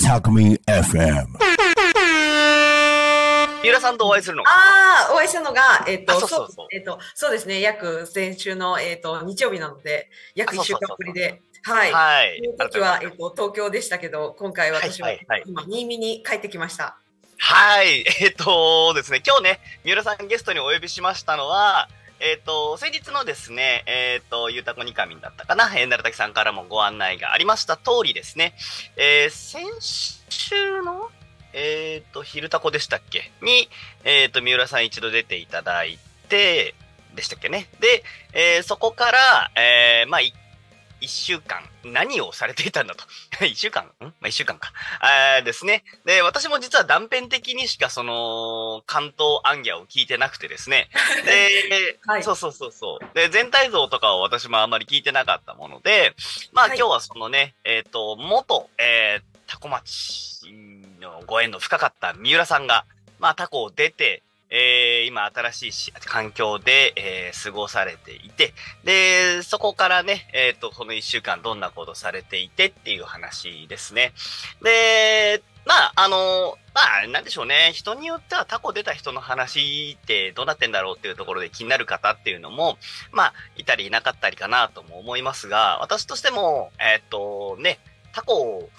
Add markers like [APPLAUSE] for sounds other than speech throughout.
Talk FM. 三浦さんとお会いするの？がああ、お会いしたのが、えっ、と、あそうそうそうえっ、と、そうですね、約先週の、えっ、と、日曜日なので、約1週間ぶりで、はい。はいその時は、えっ、と、東京でしたけど、今回私は、はいはいはい今、新見に帰ってきました。はい。えっ、とですね、今日ね、三浦さんゲストにお呼びしましたのは、えっ、ー、と、先日のですね、えっ、ー、と、ゆうたこにかみんだったかな、えー、なるたきさんからもご案内がありました通りですね、えー、先週の、えっ、ー、と、昼たこでしたっけ？に、えっ、と、三浦さん一度出ていただいて、でしたっけね？で、えー、そこから、えー、まあ、一一週間何をされていたんだと。[LAUGHS] 一週間？ん？まあ、一週間か。え、ですね。で、私も実は断片的にしかその、関東暗夜を聞いてなくてですね。[LAUGHS] で、はい、そうそうそうそう。で、全体像とかを私もあんまり聞いてなかったもので、まあ、今日はそのね、はい、えっ、ー、と、元、えー、タコ町のご縁の深かった三浦さんが、まあ、タコを出て、えー今新しい環境で、えー過ごされていて、で、そこからね、えっ、と、この一週間どんなことされていてっていう話ですね。で、まあ、あの、まあ、なんでしょうね。人によってはタコ出た人の話ってどうなってんだろうっていうところで気になる方っていうのも、まあ、いたりいなかったりかなとも思いますが、私としても、えっ、と、ね、タコを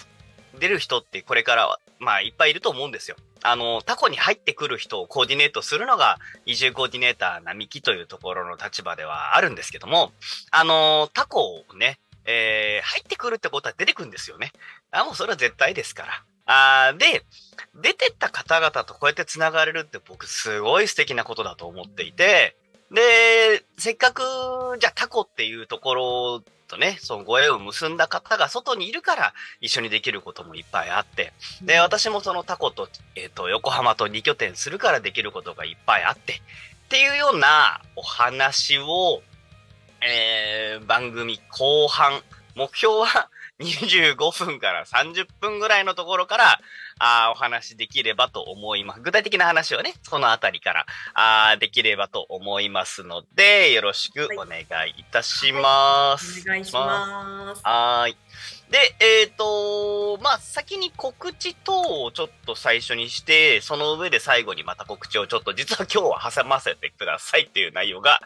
出る人ってこれからは、まあ、いっぱいいると思うんですよ。あの、タコに入ってくる人をコーディネートするのが、移住コーディネーター並木というところの立場ではあるんですけども、あの、タコをね、えー入ってくるってことは出てくるんですよね。あ、もうそれは絶対ですから。あで、出てった方々とこうやって繋がれるって僕すごい素敵なことだと思っていて、で、せっかく、じゃあタコっていうところとね、そのご縁を結んだ方が外にいるから一緒にできることもいっぱいあって、で、私もそのタコと、えっ、と、横浜と2拠点するからできることがいっぱいあって、っていうようなお話を、えー、番組後半、目標は25分から30分ぐらいのところから、あーお話できればと思います。具体的な話をね、そのあたりから、あーできればと思いますので、よろしくお願いいたします。お願いします。はーい。で、えっ、と、まあ、先に告知等をちょっと最初にして、その上で最後にまた告知をちょっと、実は今日は挟ませてくださいっていう内容が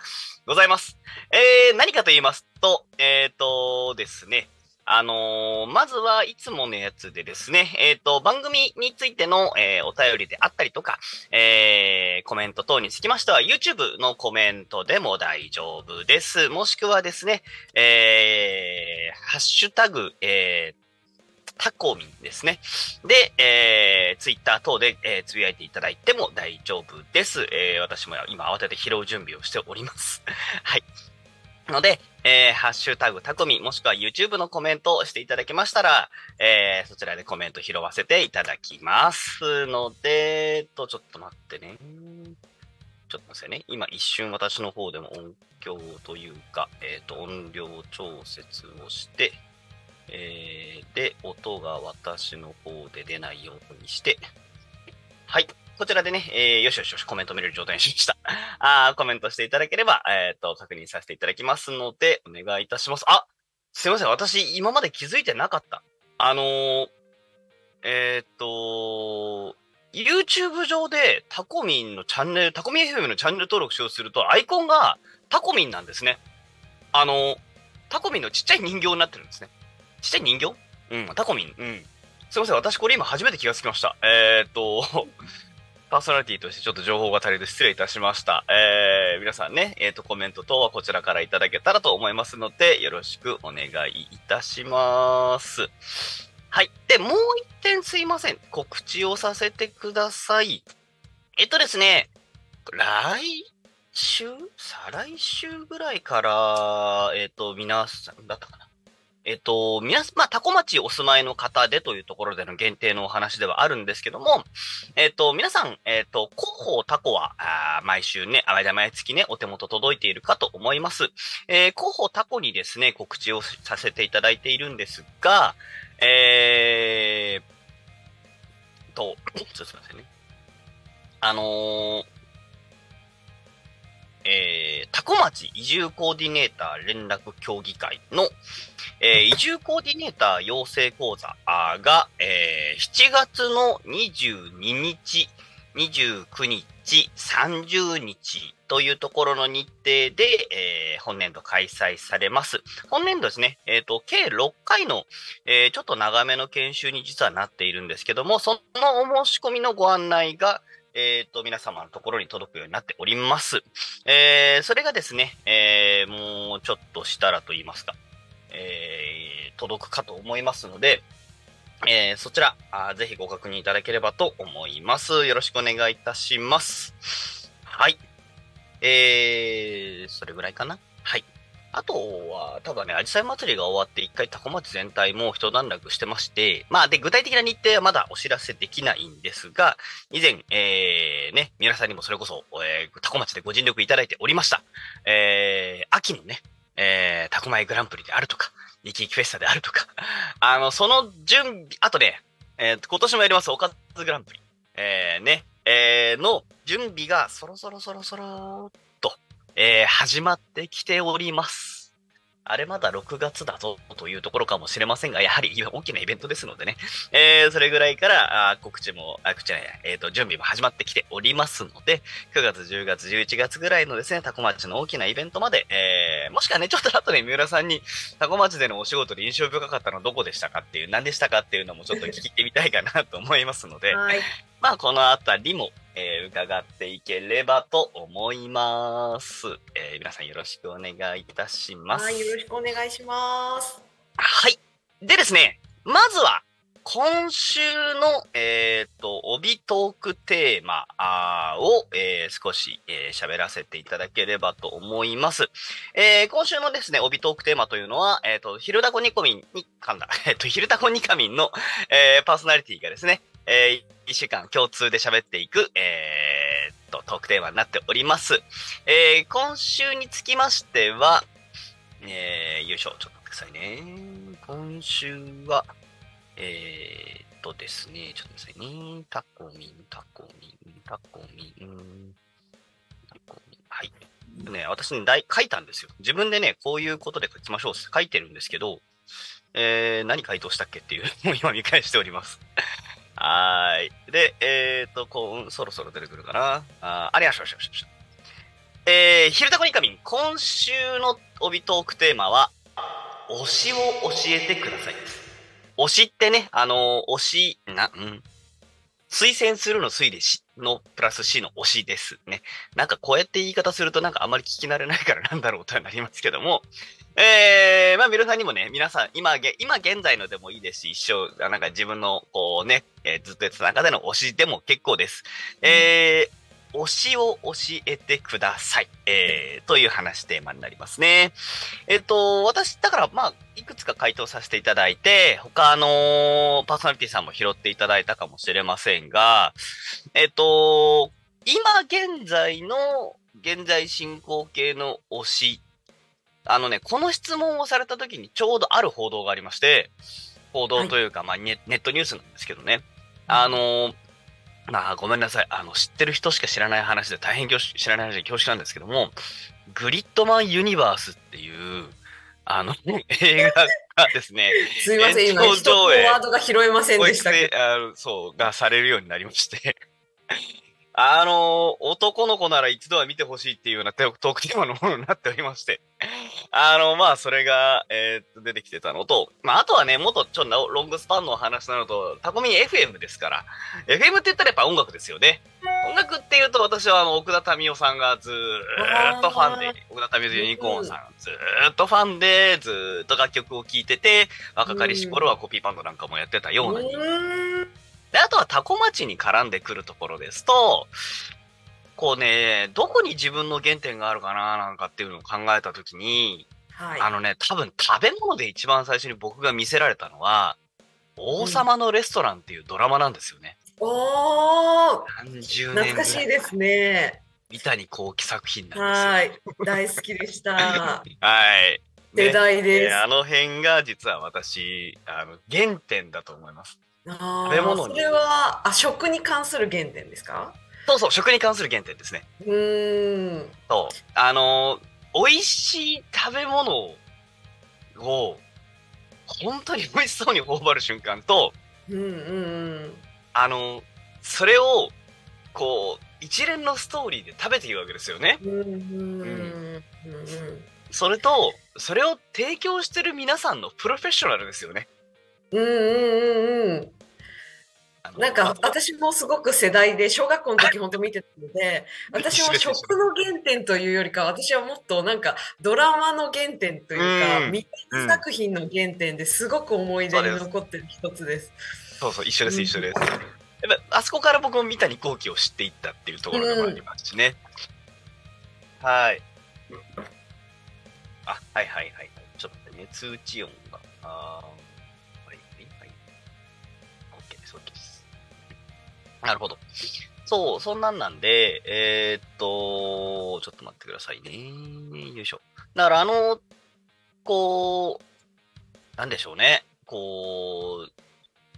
ございます。えー、何かと言いますと、えっ、とですね、あのーまずはいつものやつでですね、えっ、と、番組についての、えーお便りであったりとか、えーコメント等につきましては、YouTube のコメントでも大丈夫です。もしくはですね、えー、ハッシュタグ、えー、タコミンですね。で、えー、ツイッター等で、えーつぶやいていただいても大丈夫です。えー、私も今慌てて拾う準備をしております。[LAUGHS] はい。ので、えー、ハッシュタグタコミ、もしくは YouTube のコメントをしていただけましたら、えー、そちらでコメント拾わせていただきますので、えっと、ちょっと待ってね。ちょっと待ってね。今一瞬私の方でも音響というか、えっ、と、音量調節をして、えー、で、音が私の方で出ないようにして、はい。こちらでね、えー、よしよしよし、コメント見れる状態にしました。[LAUGHS] あコメントしていただければ、えっ、と、確認させていただきますので、お願いいたします。あすいません。私、今まで気づいてなかった。あのー、えっ、と YouTube 上でタコミンのチャンネル、タコミン FM のチャンネル登録しようとすると、アイコンがタコミンなんですね。あの、タコミンのちっちゃい人形になってるんですね。ちっちゃい人形？うん、タコミン。うん。すいません、私これ今初めて気がつきました。えーっと、パーソナリティとしてちょっと情報が足りず失礼いたしました。えー、皆さんね、えーと、コメント等はこちらからいただけたらと思いますので、よろしくお願いいたします。はい。で、もう一点すいません。告知をさせてください。えっとですね、来週？再来週ぐらいから、えっと、皆さん、だったかな？えっと、皆さん、まあ、タコ町お住まいの方でというところでの限定のお話ではあるんですけども、えっと、皆さん、えっと、広報タコは、あ毎週ね、あ、毎月ね、お手元届いているかと思います。えー、広報タコにですね、告知をさせていただいているんですが、えー、と、ちょっとすいませんね。あのーえー、タコ町移住コーディネーター連絡協議会の、えー、移住コーディネーター養成講座が、えー、7月の22日、29日、30日というところの日程で、えー本年度開催されます。本年度ですね、えっ、と、計6回の、えーちょっと長めの研修に実はなっているんですけども、そのお申し込みのご案内が、えっ、と、皆様のところに届くようになっております。えーそれがですね、えーもうちょっとしたらと言いますか、えー届くかと思いますので、えーそちらあ、ぜひご確認いただければと思います。よろしくお願いいたします。はい。えー、それぐらいかな。はい。あとは、ただね、アジサイ祭りが終わって一回タコ町全体も一段落してまして、まあで、具体的な日程はまだお知らせできないんですが、以前、えー、ね、皆さんにもそれこそ、えー、タコ町でご尽力いただいておりました。えー、秋のね、えー、タコマイグランプリであるとか、イキイキフェスタであるとか、[LAUGHS] あの、その準備、あとね、えー、今年もやります、おかずグランプリ。えー、ね、えー、の準備がそろそろそろそろっと、えー、始まってきております。あれまだ6月だぞというところかもしれませんが、やはり大きなイベントですのでね、えー、それぐらいから、あー告知も、あ、告知じゃないや、えっ、と、準備も始まってきておりますので、9月、10月、11月ぐらいのですね、タコ町の大きなイベントまで、えー、もしくはね、ちょっと後で三浦さんに、タコ町でのお仕事で印象深かったのはどこでしたかっていう、何でしたかっていうのもちょっと聞いてみたいかなと思いますので、はい。まあ、このあたりも、えー伺っていければと思います。えー皆さんよろしくお願いいたします。はい、よろしくお願いします。はい。でですね、まずは、今週の、えっ、と、帯トークテーマを、えー少しえー喋、らせていただければと思います。えー今週のですね、帯トークテーマというのは、えっ、と、ヒルダコニコミンに噛んだ、[LAUGHS] えっ、と、ヒルダコニカミンの、えーパーソナリティがですね、え1週間共通で喋っていく、えーと、トークテーマになっております。えー今週につきましては、えー、よいしょ、ちょっと待ってくださいね。今週は、えーっとですね、ちょっと待ってくださいね。タコミン、タコミン、タコミン、タコミン。はい。ね、私ね、だい書いたんですよ。自分でね、こういうことで書きましょうって書いてるんですけど、えー、何回答したっけっていうのを今見返しております。はい。で、えーっと、こう、そろそろ出てくるかな。あありました、ありました、ありました。えー、ひるたこにかみん、今週の帯トークテーマは、推しを教えてください。推しってね、あのー推し、な、うん。推薦するの推でしのプラス C の推しですね。なんかこうやって言い方するとなんかあまり聞き慣れないから [LAUGHS] なんだろうとはなりますけども、えー、まあ皆さんにもね、皆さん今、今現在のでもいいですし、一生、なんか自分のこうね、えーずっとやってた中での推しでも結構です。えー、推しを教えてください。えー、という話テーマになりますね。えっ、と、私、だから、まあ、いくつか回答させていただいて、他のパーソナリティさんも拾っていただいたかもしれませんが、えっ、と、今現在の、現在進行形の推し、あのね、この質問をされた時にちょうどある報道がありまして、報道というか、まあネ、ネットニュースなんですけどね。あのまあ、ごめんなさい。あの、知ってる人しか知らない話で大変恐縮知らない話で恐縮なんですけども、グリッドマンユニバースっていう、あの、映画がですね、[LAUGHS] すいません、今、一つワードが拾えませんでしたけ成あのそう、がされるようになりまして。あの、男の子なら一度は見てほしいっていうようなトークテーマのものになっておりまして。[LAUGHS] あの、まあ、それが、えーっと、出てきてたのと、まあ、あとはね、もっとちょっとロングスパンのお話なのと、タコミン FM ですから、FM って言ったらやっぱ音楽ですよね。音楽っていうと私はあの、奥田民生さんがずーっとファンで奥田民生ユニコーンさん、ずーっとファンで、ずーっと楽曲を聴いてて、若かりし頃はコピーバンドなんかもやってたようなで、あとはタコ町に絡んでくるところですと、こうね、どこに自分の原点があるかななんかっていうのを考えたときに、はい。あのね、多分食べ物で一番最初に僕が見せられたのは、王様のレストランっていうドラマなんですよね。おー、何十年懐かしいですね。三谷幸喜作品なんはい。大好きでした。[LAUGHS] はい。世ね代です。えーあの辺が実は私、あの、原点だと思います。あ食べ物にーそれはあ食に関する原点ですか？そうそう、食に関する原点ですね。うーん。そう。あのー、美味しい食べ物を、本当に美味しそうに頬張る瞬間と、うんうんあのー、それを、こう、一連のストーリーで食べているわけですよね。うん。うんうんうんそれと、それを提供してる皆さんのプロフェッショナルですよね。うんうんうんうん。なんかまあ私もすごく世代で小学校の時本当見てたので私は一緒です食の原点というよりか私はもっとなんかドラマの原点というかうん未来作品の原点ですごく思い出に残ってる一つです。そうそう、一緒です、うん一緒です。やっぱあそこから僕も三谷幸喜を知っていったっていうところでもありますしね。はい。あ、はいはいはい。ちょっとね、通知音が。あーなるほど。そう、そんなんなんで、えーっと、ちょっと待ってくださいね。よいしょ。だからあの、こう、なんでしょうね。こう、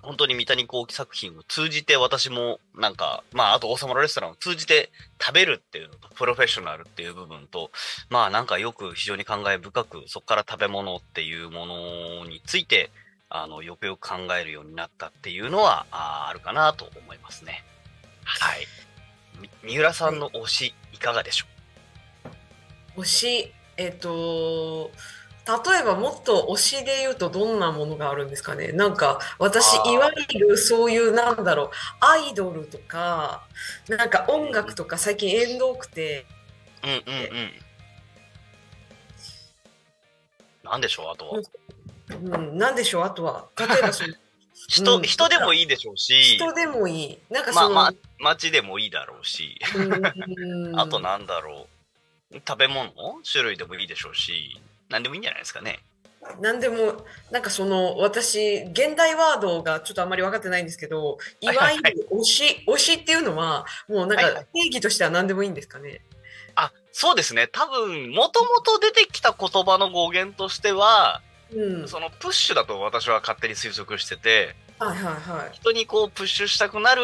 本当に三谷幸喜作品を通じて私もなんか、まああと王様のレストランを通じて食べるっていうのとプロフェッショナルっていう部分と、まあなんかよく非常に考え深くそこから食べ物っていうものについて、あの、よくよく考えるようになったっていうのはあーあるかなと思いますね。はい。み三浦さんの推しいかがでしょ推しえっ、と例えばもっと推しで言うとどんなものがあるんですかね？なんか私いわゆるそういうなんだろうアイドルとかなんか音楽とか最近縁遠くてううんうんうん。なんでしょう？あとは。うん、なんでしょうあとは例えばその [LAUGHS] 人、うん人でもいいでしょうし、人でもいいなんかまあその、まあ、街でもいいだろうし、うん [LAUGHS] あとなんだろう。食べ物種類でもいいでしょうし、なんでもいいんじゃないですかね。なんでもなんかその私現代ワードがちょっとあんまり分かってないんですけどいはいはいわゆる推し推しっていうのはもうなんはいはか定義としては何でもいいんですかねあ、そうですね。多分、もともと出てきた言葉の語源としては、うん。そのプッシュだと私は勝手に推測してて、はいはいはい。人にこうプッシュしたくなる、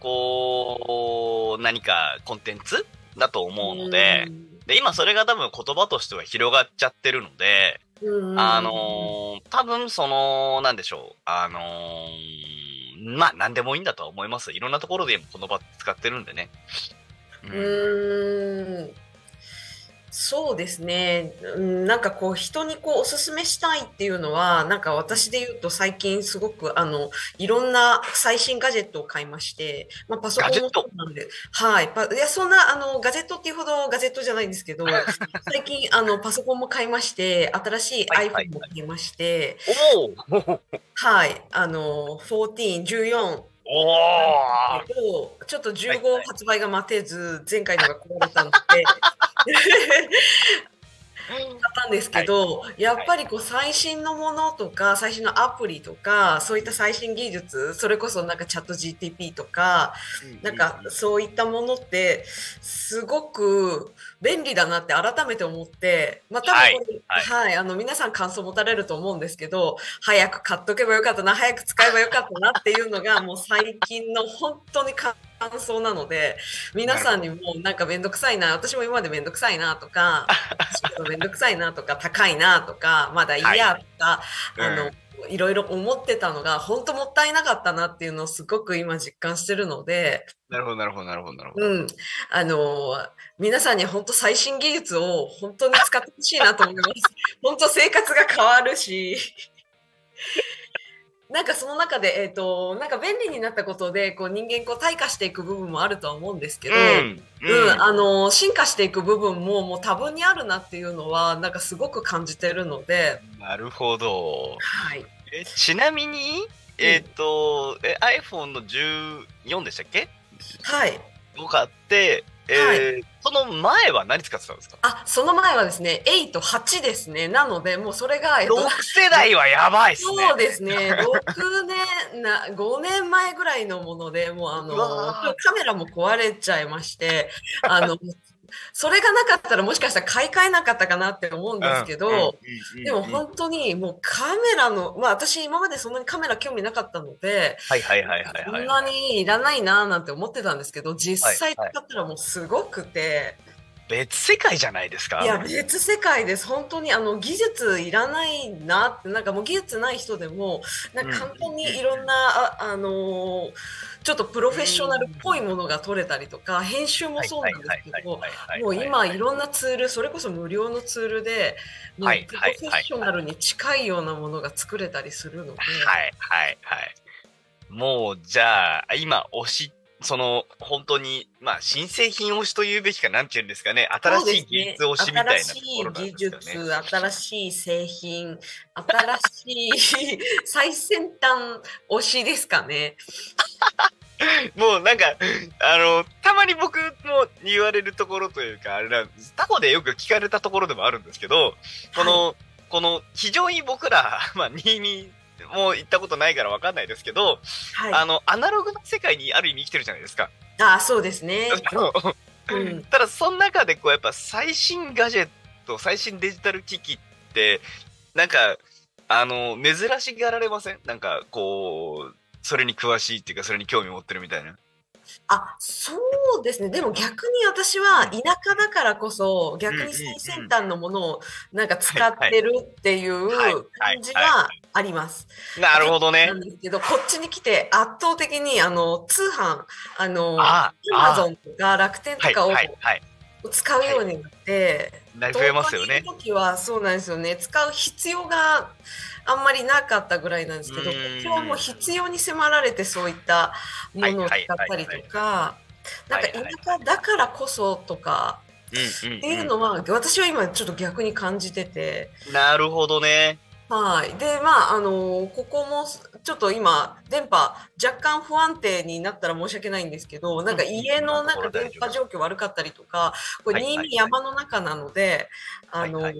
こう、何かコンテンツだと思うので、で、今それが多分言葉としては広がっちゃってるので、うんあのー多分その、なんでしょう、あのーまあ、なんでもいいんだとは思います。いろんなところで今言葉使ってるんでね。うんそうですね、うんなんかこう人にこうおすすめしたいっていうのはなんか私で言うと最近すごくあのいろんな最新ガジェットを買いまして、まあ、パソコンもそうなんで、はい、パいやそんなあのガジェットっていうほどガジェットじゃないんですけど最近あのパソコンも買いまして新しいはいはい iPhone も買いまして、おお [LAUGHS] はい、あの14、14おおけどちょっとはい15はい。発売が待てず、前回のが壊れたので。[LAUGHS] 買ったんですけど、やっぱりこう最新のものとか最新のアプリとかそういった最新技術それこそなんかチャット GTP とかなんかそういったものってすごく便利だなって改めて思ってまあ多分これはい。はい、あの皆さん感想持たれると思うんですけど早く買っとけばよかったな早く使えばよかったなっていうのが [LAUGHS] もう最近の本当に感想なので皆さんにもなんか面倒くさいな私も今まで面倒くさいなとか [LAUGHS] 面倒くさいなとか高いなとかまだいいやとか、うんあのいろいろ思ってたのが本当もったいなかったなっていうのをすごく今実感してるので、なるほど、なるほど、なるほど、なるほど。うん、あの皆さんに本当最新技術を本当に使ってほしいなと思います。本当生活が変わるし。なんかその中で、えっ、と、なんか便利になったことで、こう人間こう退化していく部分もあるとは思うんですけど、うん、うん、あの進化していく部分ももう多分にあるなっていうのはなんかすごく感じてるので、なるほど。はい、えちなみに、えっ、と、え iPhone の14でしたっけ？はい、を買って、えーその前は何使ってたんですか？あその前はですね8、8ですねなのでもうそれが、えっと ?6 世代はやばいっすね。そうですね6年な5年前ぐらいのものでもうあのカメラも壊れちゃいましてあのそれがなかったらもしかしたら買い替えなかったかなって思うんですけど、でも本当にもうカメラの、まあ私今までそんなにカメラ興味なかったので、はいはいはいはいはい。そんなにいらないなーなんて思ってたんですけど、実際使はいったらもうすごくて、別世界じゃないですか？いや、別世界です。本当にあの技術いらないなって、なんかもう技術ない人でも、なんか簡単にいろんな、あ、あのーちょっとプロフェッショナルっぽいものが撮れたりとか、編集もそうなんですけど、もう今いろんなツール、それこそ無料のツールで、プロフェッショナルに近いようなものが作れたりするので、はいはいはい。もうじゃあ今推しその本当にまあ新製品推しというべきかなんていうんですかね新しい技術推しみたいなところなん新しい技。術、新しい製品、新しい最先端推しですかね。[LAUGHS] もうなんかあのたまに僕も言われるところというかあれなんです他方でよく聞かれたところでもあるんですけどこの、この非常に僕ら [LAUGHS] まあ新見も行ったことないからわかんないですけど、はい、あのアナログな世界にある意味生きてるじゃないですか。あそうですね。う。ん。ただその中でこうやっぱ最新ガジェット最新デジタル機器ってなんかあの珍しがられません？なんかこうそれに詳しいっていうかそれに興味持ってるみたいな。あそうですね。でも逆に私は田舎だからこそ逆に最先端のものをなんか使ってるっていうはい。感じはい。はあります。なるほどね。なんですけど、こっちに来て圧倒的にあの通販、あの、あアマゾンとか楽天はいとかをはいはい使うようになって、な増えますよね。時はそうなんですよね。使う必要があんまりなかったぐらいなんですけど、うん。今日はもう必要に迫られてそういったものを使ったりとか、なんか田舎だからこそとかっていうのは、私は今ちょっと逆に感じてて、なるほどねはい。で、まあ、あのここも、ちょっと今、電波、若干不安定になったら申し訳ないんですけど、なんか家のなんか電波状況悪かったりとか、これ、はいはい新見山の中なので、あのはい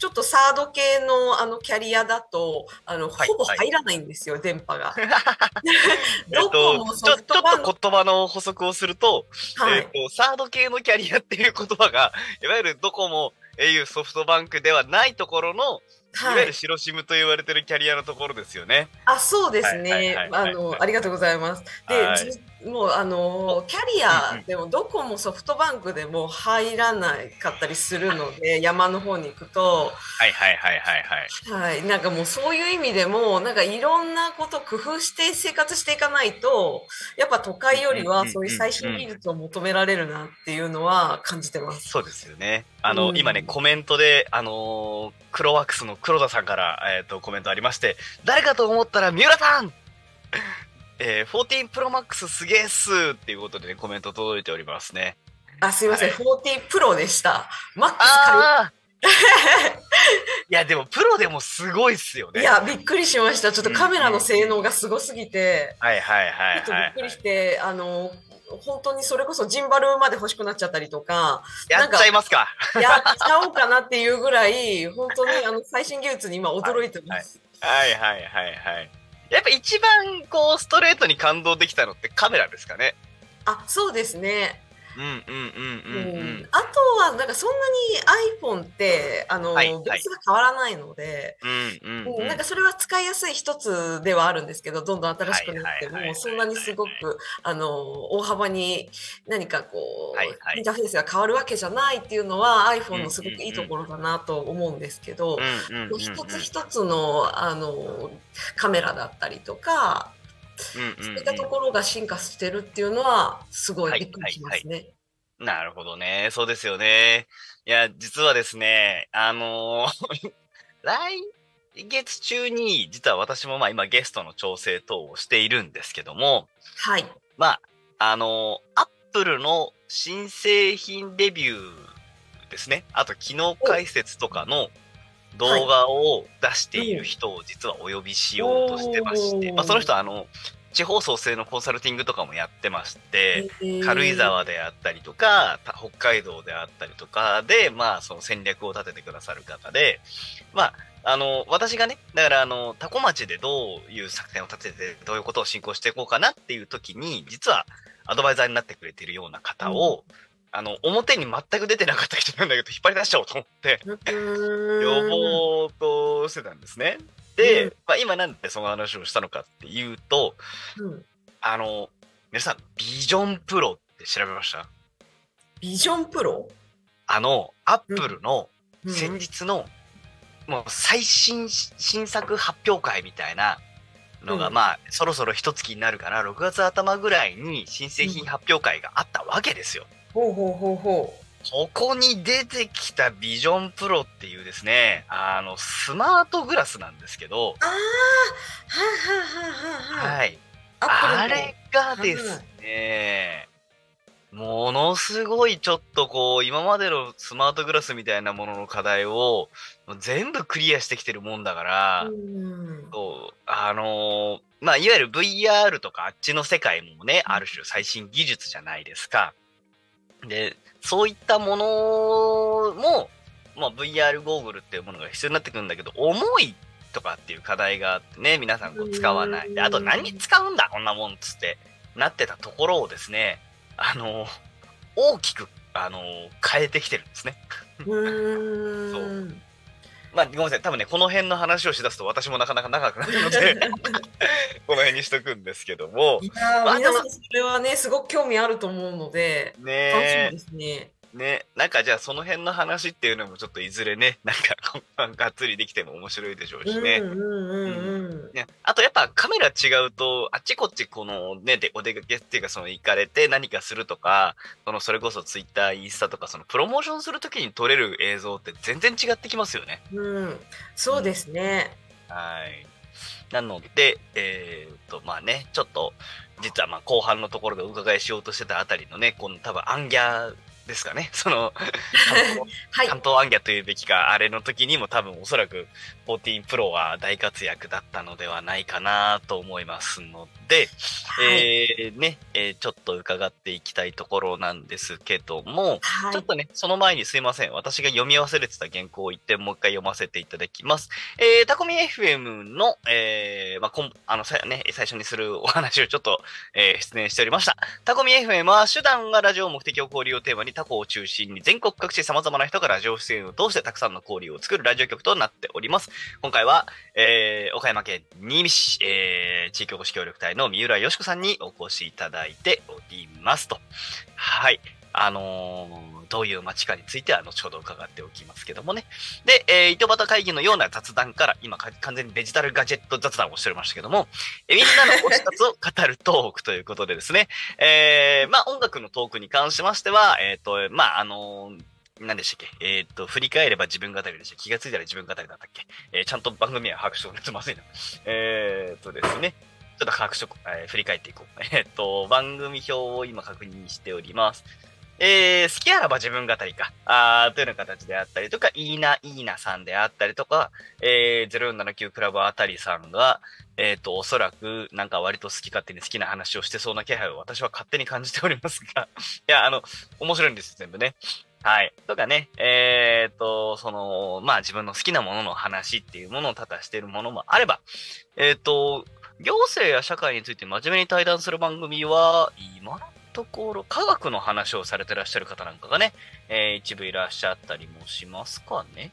ちょっとサード系のあのキャリアだと、あの、はいほぼ入らないんですよ、電波が。[LAUGHS] [LAUGHS] どこともちょちょっソフトバンクと言葉の補足をすると、はいえっ。とサード系のキャリアっていう言葉がいわゆるドコモ au ソフトバンクではないところのいわはいゆる。白シムと言われてるキャリアのところですよね。あ、そうですねあの、ありがとうございます。はいもう、あの、キャリアでも、どこもソフトバンクでも入らなかったりするので、山の方に行くと、はいはいはいはいはい。はい、なんかもうそういう意味でも、なんかいろんなこと工夫して生活していかないと、やっぱ都会よりはそういう最新技術を求められるなっていうのは感じてます。そうですよね。あの、うん今ね、コメントで、あのークロワックスの黒田さんから、えっ、と、コメントありまして、誰かと思ったら三浦さんえー、14 Pro Max すげえっすっていうことでね、コメント届いておりますね。あ、すいません、はい40プロでした。マックスああいや、でも、プロでもすごいっすよね。いや、びっくりしました。ちょっとカメラの性能がすごすぎて、はいはいはいはいちょっとびっくりして、あの、本当にそれこそジンバルまで欲しくなっちゃったりとか、やっちゃいますか。やっちゃおうかなっていうぐらい、本当にあの最新技術に今驚いてます。はいはいはいはい。やっぱ一番こうストレートに感動できたのってカメラですかね。あ、そうですね。うんうんうんううん。うん。ん。あとは、なんかそんなに iPhone って、あの、はいベースが変わらないので、うんなんかそれは使いやすい一つではあるんですけど、どんどん新しくなっても、そんなにすごく、あの、大幅に何かこはいはう、い。インターフェースが変わるわけじゃないっていうのは iPhone のすごくいいところだなと思うんですけど、一つ一つの、あの、カメラだったりとか、うんうんうんそういったところが進化してるっていうのは、すごいびっくりしますね。なるほどね。そうですよね。いや、実はですね、あのー [LAUGHS] 来月中に、実は私もまあ今ゲストの調整等をしているんですけども、はい。まあ、あのー、アップルの新製品レビューですね。あと、機能解説とかの動画を出している人を実はお呼びしようとしてまして、おー。まあ、その人はあの、地方創生のコンサルティングとかもやってまして、軽井沢であったりとか、た北海道であったりとかで、まあ、その戦略を立ててくださる方で、まあ、あの、私がね、だから、あの、タコ町でどういう作戦を立てて、どういうことを進行していこうかなっていう時に、実は、アドバイザーになってくれているような方を、あの、表に全く出てなかった人なんだけど、引っ張り出しちゃおうと思って、呼呼ぼうとしてたんですね。で、うん。まあ、今なんでその話をしたのかっていうと、うん。あの、皆さん、ビジョンプロって調べました？ビジョンプロ、あの、アップルのうん。先日の、もう最新新作発表会みたいなのが、うん。まあ、そろそろ一月になるから、6月頭ぐらいに新製品発表会があったわけですよ。ほうほうほうほう。ここに出てきたビジョンプロっていうですね、あの、スマートグラスなんですけど、ああ、はいはいはいはいはい。あれがですね、ものすごいちょっとこう、今までのスマートグラスみたいなものの課題を全部クリアしてきてるもんだから、うんそうあのーまあ、いわゆる VR とかあっちの世界もね、ある種最新技術じゃないですか。で、そういったものも、まあ、VR ゴーグルっていうものが必要になってくるんだけど、重いとかっていう課題があってね、皆さんこう使わない。で、あと何に使うんだこんなもんっつってなってたところをですね、あのー大きく、あのー変えてきてるんですね。うーん。[LAUGHS] まあ、ごめんなさい。多分ね、この辺の話をしだすと私もなかなか長くなるので、[LAUGHS] この辺にしとくんですけども、いやまあー皆さんそれはねすごく興味あると思うので楽しみねですね。ね、なんかじゃあその辺の話っていうのもちょっといずれね、[LAUGHS] なんかがっつりできても面白いでしょうしね。あとやっぱカメラ違うと、あっちこっちこのね、でお出かけっていうかその行かれて何かするとか、そのそれこそツイッター、インスタとかそのプロモーションするときに撮れる映像って全然違ってきますよね。うん、そうですね。はい。なので、えーっと、まあね、ちょっと、実はまあ後半のところでお伺いしようとしてたあたりのね、この多分アンギャですかね。[LAUGHS] その、[LAUGHS] はい。関東アンギャというべきか、あれの時にも多分おそらく14プロは大活躍だったのではないかなと思いますので、はい。えーね、えーちょっと伺っていきたいところなんですけども、はいちょっとね、その前にすいません。私が読み忘れてた原稿を一点もう一回読ませていただきます。えー、タコミ FM の、えー、まあ、こん、あの、さ、ね、最初にするお話をちょっと、えー、出演しておりました。タコミ FM は、手段がラジオ目的を交流をテーマに他校を中心に全国各地様々な人がラジオ出演を通してたくさんの交流を作るラジオ局となっております。今回は、えー、岡山県新見市、えー、地域おこし協力隊の三浦よし子さんにお越しいただいておりますと。はい。あのーどういう街かについては後ほど伺っておきますけどもね。で、えー、糸端会議のような雑談から、今完全にデジタルガジェット雑談をしておりましたけども、えーみんなの推し活を語るトークということでですね、えー、まあ音楽のトークに関しましては、えっ、と、まああのー何でしたっけ？えっ、と、振り返れば自分語りでした気がついたら自分語りだったっけ？えーちゃんと番組は把握しておくとまずいな。えっ、とですね、ちょっと把握しとこう、えー振り返っていこう。えっ、と、番組表を今確認しております。えー、好きあらば自分語りか、あーというような形であったりとか、いいな、いいなさんであったりとか、えー、0479クラブあたりさんが、えっ、と、おそらく、なんか割と好き勝手に好きな話をしてそうな気配を私は勝手に感じておりますが、[LAUGHS] いや、あの、面白いんですよ、全部ね。はい。とかね、えっ、と、その、まあ自分の好きなものの話っていうものを多々しているものもあれば、えっ、と、行政や社会について真面目に対談する番組は、今のところ科学の話をされてらっしゃる方なんかがね、えー一部いらっしゃったりもしますかね。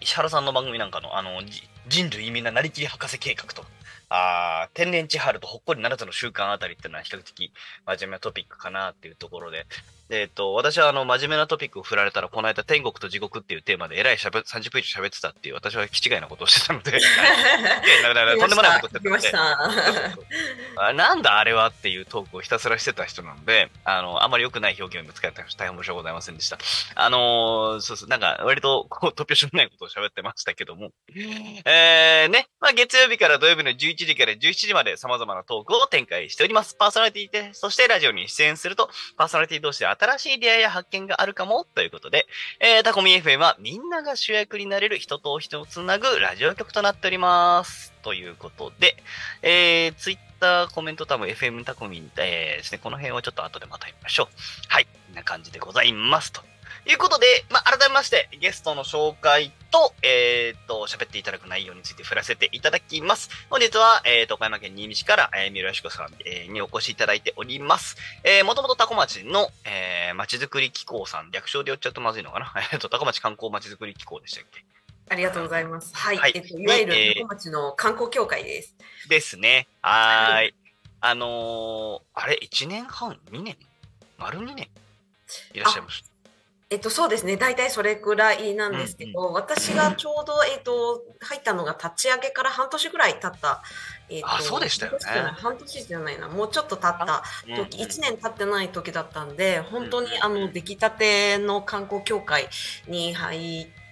石原さんの番組なんかの、あの、人類みんななりきり博士計画と、あ天然地春とほっこり7つの習慣あたりっていうのは比較的真面目なトピックかなっていうところ、でえっと、私はあの、真面目なトピックを振られたら、この間天国と地獄っていうテーマでえらいしゃべ30分以上喋ってたっていう、私は気違いなことをしてたので、[LAUGHS] とんでもないことしてたので。あなんだあれはっていうトークをひたすらしてた人なので、あの、あまり良くない表現を使って大変申し訳ございませんでした。あのーそうそう、なんか割とこう突拍子もないことを喋ってましたけども、えー、ね、まあ月曜日から土曜日の11時から17時まで様々なトークを展開しております。パーソナリティで、そしてラジオに出演すると、パーソナリティ同士で新しい出会いや発見があるかもということで、えー、タコミ FM はみんなが主役になれる人と人をつなぐラジオ局となっております。ということで、えー、ツイッターコメント多分 FM タコミン、えーですね、この辺をちょっと後でまた見ましょう。はい、こんな感じでございます。ということで、まあ、改めまして、ゲストの紹介と、えっ、と、喋っていただく内容について振らせていただきます。本日は、えっ、と、岡山県新見市から、えー、三浦よしこさん、えーにお越しいただいております。えー、もともとタコ町の、えー、町づくり機構さん、略称で言っちゃうとまずいのかな？[LAUGHS] えっと、タコ町観光町づくり機構でしたっけ？ありがとうございます。はい。はいえっと、いわゆるえー横町の観光協会です。ですね。はーい。あのー、あれ、1年半 ?2 年？丸2年？いらっしゃいました。えっと、そうですね。大体それくらいなんですけど、私がちょうど、えっと、入ったのが立ち上げから半年ぐらい経った。えっと、あそうでしたよね半年じゃないな。もうちょっと経った時、1年経ってない時だったんで、本当にあの、出来たての観光協会に入って、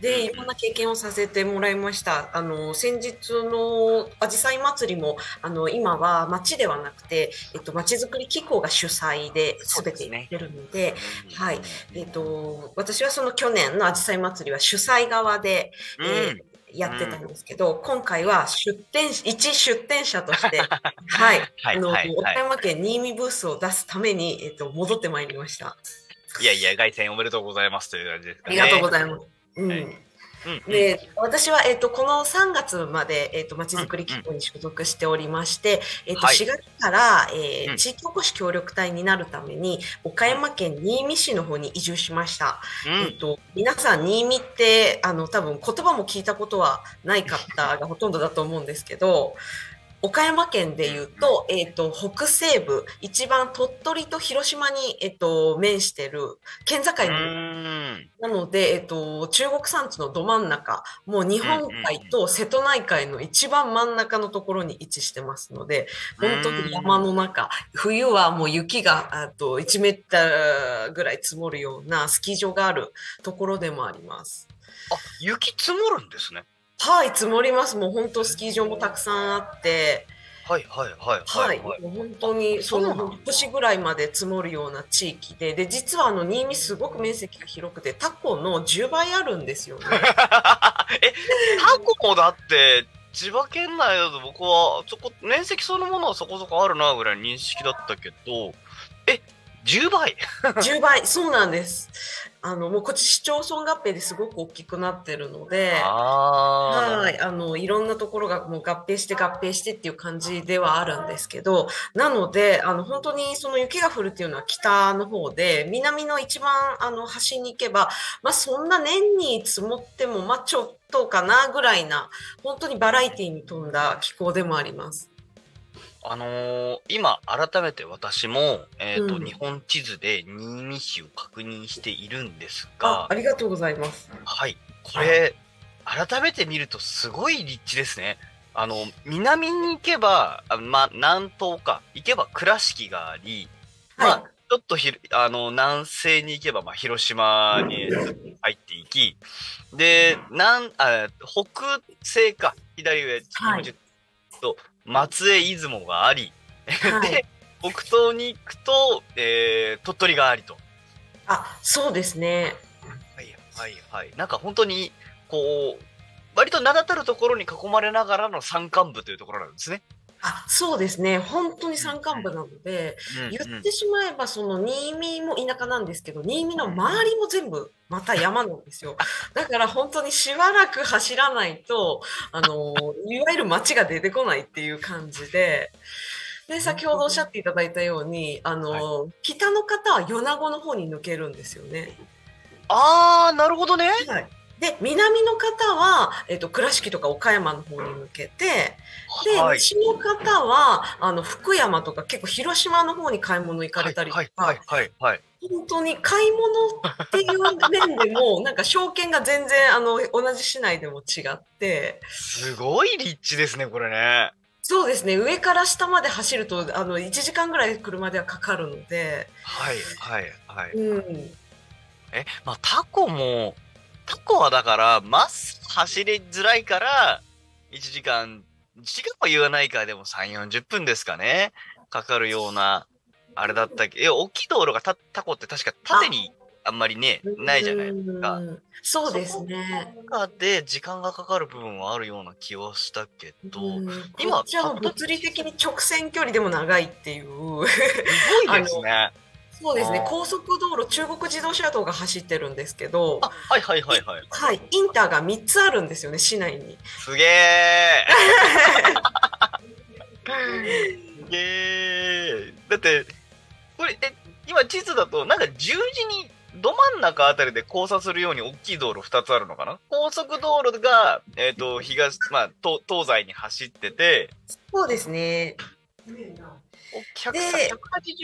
で、いろんな経験をさせてもらいました。あの、先日のあじさい祭りも、あの、今は町ではなくて、えっと、町づくり機構が主催で全てやってるので、はい。えっと、私はその去年のあじさい祭りは主催側で、うん、えーやってたんですけど、今回は出店、一出店者として、[LAUGHS] はい。はいあの、はい岡山県新見ブースを出すために、えっと、戻ってまいりました。いやいや、凱旋おめでとうございますという感じですかね。ありがとうございます。うん。で、私は、えっ、と、この3月まで、えっ、と、まちづくり機構に所属しておりまして、えっ、と、はい4月から、えーうん地域おこし協力隊になるために、岡山県新見市の方に移住しました。うんえっ、と、皆さん、新見って、あの、多分言葉も聞いたことはない方がほとんどだと思うんですけど、岡山県でいうと、えっ、と、北西部、一番鳥取と広島に、えっ、と、面してる県境うのん。なので、えっと、中国山地のど真ん中、もう日本海と瀬戸内海の一番真ん中のところに位置してますので、本当に山の中、冬はもう雪があと1メーターぐらい積もるようなスキー場があるところでもあります。あ、雪積もるんですね。はい、積もります。もう本当スキー場もたくさんあって、はいはいはいは、はいいはい。もう本当にそのそうなんだ年ぐらいまで積もるような地域で、で、実はあの新見すごく面積が広くて、タコの10倍あるんですよね。[LAUGHS] え、タコもだって、千葉県内だと僕は、そこ、面積そのものはそこそこあるなぐらいの認識だったけど、え、10倍？10倍、そうなんです。あの、もうこっち市町村合併ですごく大きくなってるので、あはい、あの、いろんなところがもう合併して合併してっていう感じではあるんですけど、なので、あの、本当にその雪が降るっていうのは北の方で、南の一番あの端に行けば、まあそんな年に積もっても、まあちょっとかなぐらいな、本当にバラエティに富んだ気候でもあります。あのー今改めて私も、えっ、と、うん。日本地図で新見市を確認しているんですあが、ありがとうございます。はい、これ、改めて見るとすごい立地ですね。あの、南に行けば、あまあ、南東か、行けば倉敷があり、まあ、ちょっとひあの南西に行けば、まあ、広島に入っていき、で、南あ北西か、左上、はい。と松江、出雲があり、はいで、北東に行くと、えー鳥取がありと。あ、そうですね。はいはいはい。なんか本当に、こう、割と名だたるところに囲まれながらの山間部というところなんですね。あ、そうですね。本当に山間部なので、言ってしまえば、その新見も田舎なんですけど、新見の周りも全部また山なんですよ。だから本当にしばらく走らないと、あの、いわゆる街が出てこないっていう感じで、で、先ほどおっしゃっていただいたように、あの、北の方は米子の方に抜けるんですよね。あー、なるほどね。はい。で、南の方は、えっと、倉敷とか岡山の方に抜けて、で、はい。西の方は、あの、福山とか結構広島の方に買い物行かれたりとか、はいはいはいはい。本当に買い物っていう面でも、[LAUGHS] なんか証券が全然、あの、同じ市内でも違って、すごい立地ですね、これね。そうですね、上から下まで走ると、あの、1時間ぐらい車ではかかるので、はいはいはい。うん。え、まあタコも、タコはだから、まっすぐ走りづらいから、1時間、1時間は言わないか、でも3、40分ですかね。かかるような、あれだったっけ。え、大きい道路がタタコって確か縦にあんまりね、ないじゃないですか。うんそうですね。中で時間がかかる部分はあるような気はしたけど、うん今物理的に直線距離でも長いっていう。すごいですね。[LAUGHS] そうですね高速道路中国自動車道が走ってるんですけどあ、はいはいはいはい。はい、インターが3つあるんですよね市内に。すげえ [LAUGHS] すげえだって、これ、え、今地図だと、なんか十字に、ど真ん中あたりで交差するように大きい道路2つあるのかな？高速道路が、えっ、と、東、まあ、東東西に走ってて、そうですね。お100で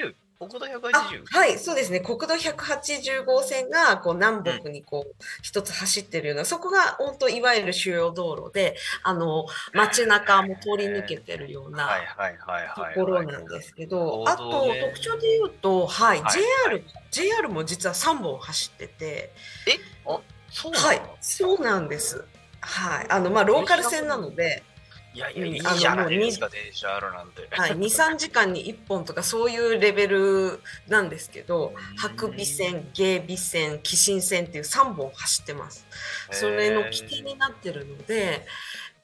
180? 国道あ 180? はい、そうですね。国道180号線がこう南北にこう一つ走ってるような、そこが本当いわゆる主要道路で、あの街中も通り抜けてるようなはいはいはいはい、はい。ところなんですけど、あとね特徴で言うと、はい、はい JR、JR も実は3本走ってて、そうなのはい、そうなんです。はい、あのまあローカル線なので、いやいや、うんいいじゃないですか、電車あるなんて。はい、2、3時間に1本とかそういうレベルなんですけど、白尾線、芸備線、紀信線っていう3本走ってます。それの起点になってるので、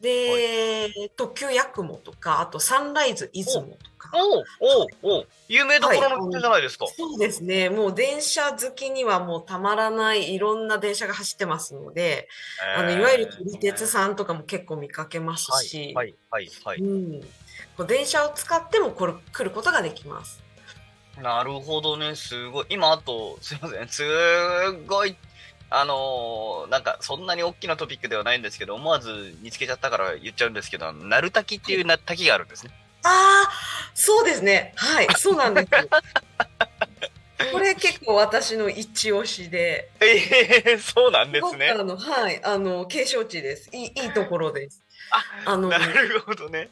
で、特急やくもとか、あとサンライズ出雲とか。おうおうおう有名どころの人じゃないですか。そうですね。もう電車好きにはもうたまらないいろんな電車が走ってますので、あのいわゆる撮り鉄さんとかも結構見かけますし、はいはいはい、はいうん、こう電車を使ってもこれ来ることができます。なるほどね、すごい。今、あと、すいません、すごい、あのーなんか、そんなに大きなトピックではないんですけど、思わず見つけちゃったから言っちゃうんですけど、鳴滝っていうな滝があるんですね。ああ、そうですね。はい、そうなんです。[LAUGHS] これ結構私の一押しで、ええそうなんですねあ。のはい、あの景勝地です。いいいいところです。あ、あのなるほどね。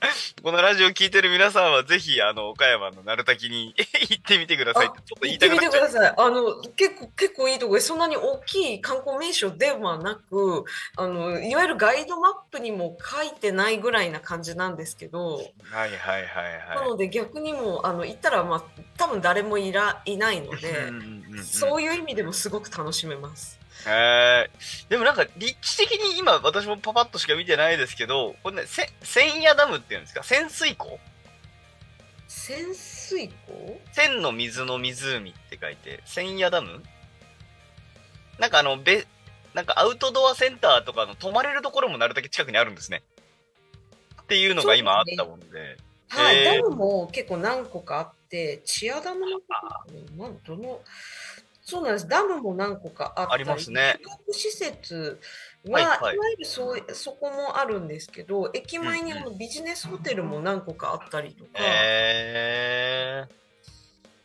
[LAUGHS] このラジオ聞いてる皆さんは、ぜひ、あの、岡山の鳴滝に [LAUGHS] 行ってみてくださいって、ちょっと言い行ったてみくなっちゃう。てください。あの結構結構いいところです。そんなに大きい観光名所ではなく、あのいわゆるガイドマップにも書いてないぐらいな感じなんですけど、はいはいはいはい。なので逆にもうあの行ったらまあ多分誰もいらいないので、うんうんうんうんそういう意味でもすごく楽しめます。へーでもなんか立地的に今私もパパッとしか見てないですけど、これね、せ千夜ダムっていうんですか？潜水湖？潜水湖？千の水の湖って書いて、千夜ダム？なんかあの、べ、なんかアウトドアセンターとかの泊まれるところもなるだけ近くにあるんですね。っていうのが今あったもんで。はい、へーダムも結構何個かあって、チアダムのことなんどのそうなんです。ダムも何個かあったありますね施設は、はいいわはいゆるそうそこもあるんですけど、駅前にあのビジネスホテルも何個かあったりとか、へー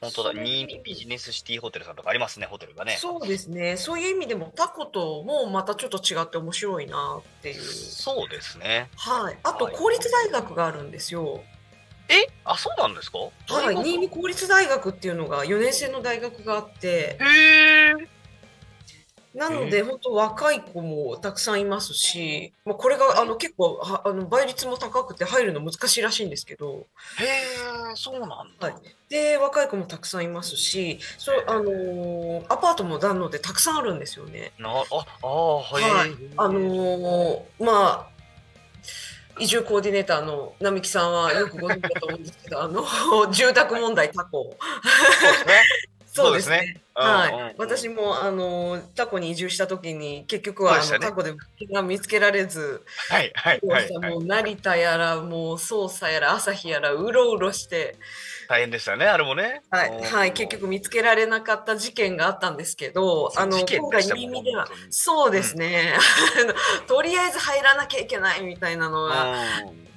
本当だ、ビジネスシティホテルさんとかありますね、ホテルがね。そうですね。そういう意味でもタコともまたちょっと違って面白いなっていう。そうですね。はい。あとはい公立大学があるんですよ。えあ、そうなんですか？はい。新見公立大学っていうのが4年生の大学があって、へー。なので、本当若い子もたくさんいますし、まあ、これがあの結構はあの倍率も高くて入るの難しいらしいんですけど、へえ、そうなんだ。はい。で若い子もたくさんいますし、そうあのーアパートもなのでたくさんあるんですよね。なあ、ああ、はい。はい。あのーまあ移住コーディネーターの並木さんはよくご存知だと思うんですけど、あの住宅問題タコ。そうですね。そうですね。うんうんはいうん、私もあのタコに移住した時に結局はあの、タコで物件が見つけられず、はい、はい、はい。はいもう成田やらもう捜査やら朝日やらうろうろして、大変でしたね、あれもね。はいうんはい、結局見つけられなかった事件があったんですけど、あの今回でしたもん耳ではそうですね、[LAUGHS] あのとりあえず入らなきゃいけないみたいなのが、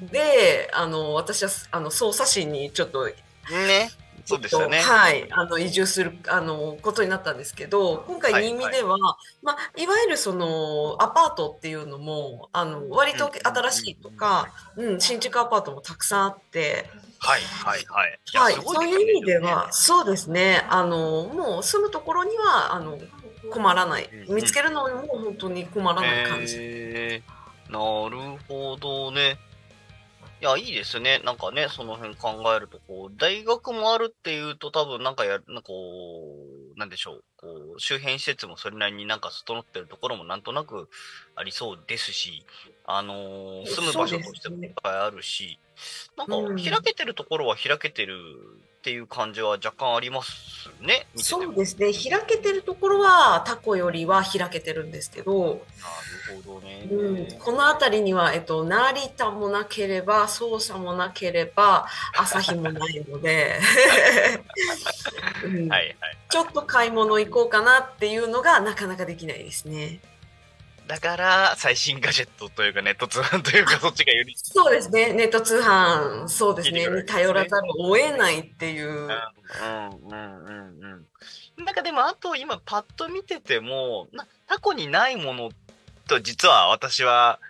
うであの私はあの捜査審にちょっとん。ね。そうでしたね。はい、あの移住するあのことになったんですけど今回はい新見では、いまあ、いわゆるそのアパートっていうのもあの割と新しいとか、うん、新築アパートもたくさんあって、はい、はい、はい。やはい、そういう意味でねは、そうですねあのもう住むところにはあの困らないうん見つけるのにも本当に困らない感じ。へーなるほどね。いや、いいですね。なんかね、その辺考えると、こう、大学もあるっていうと多分なんかや、なんかこう、なんでしょう。こう、周辺施設もそれなりになんか整ってるところもなんとなくありそうですし、あのー住む場所としてもいっぱいあるし、なんかうん開けてるところは開けてるっていう感じは若干ありますね。そうですね。開けてるところはタコよりは開けてるんですけど、なるほどね。うん、この辺りには、えっと、成田もなければ、捜査もなければ、朝日もないので、うんはいはい。ちょっと買い物行こうかなっていうのがなかなかできないですね。だから、最新ガジェットというかネット通販というか、そっちがより。そうですね。ネット通販、そうですね。ねに頼らざるを得ないっていう。うんうんうんうん。なんかでも、あと今パッと見てても、なタコにないものと実は私は、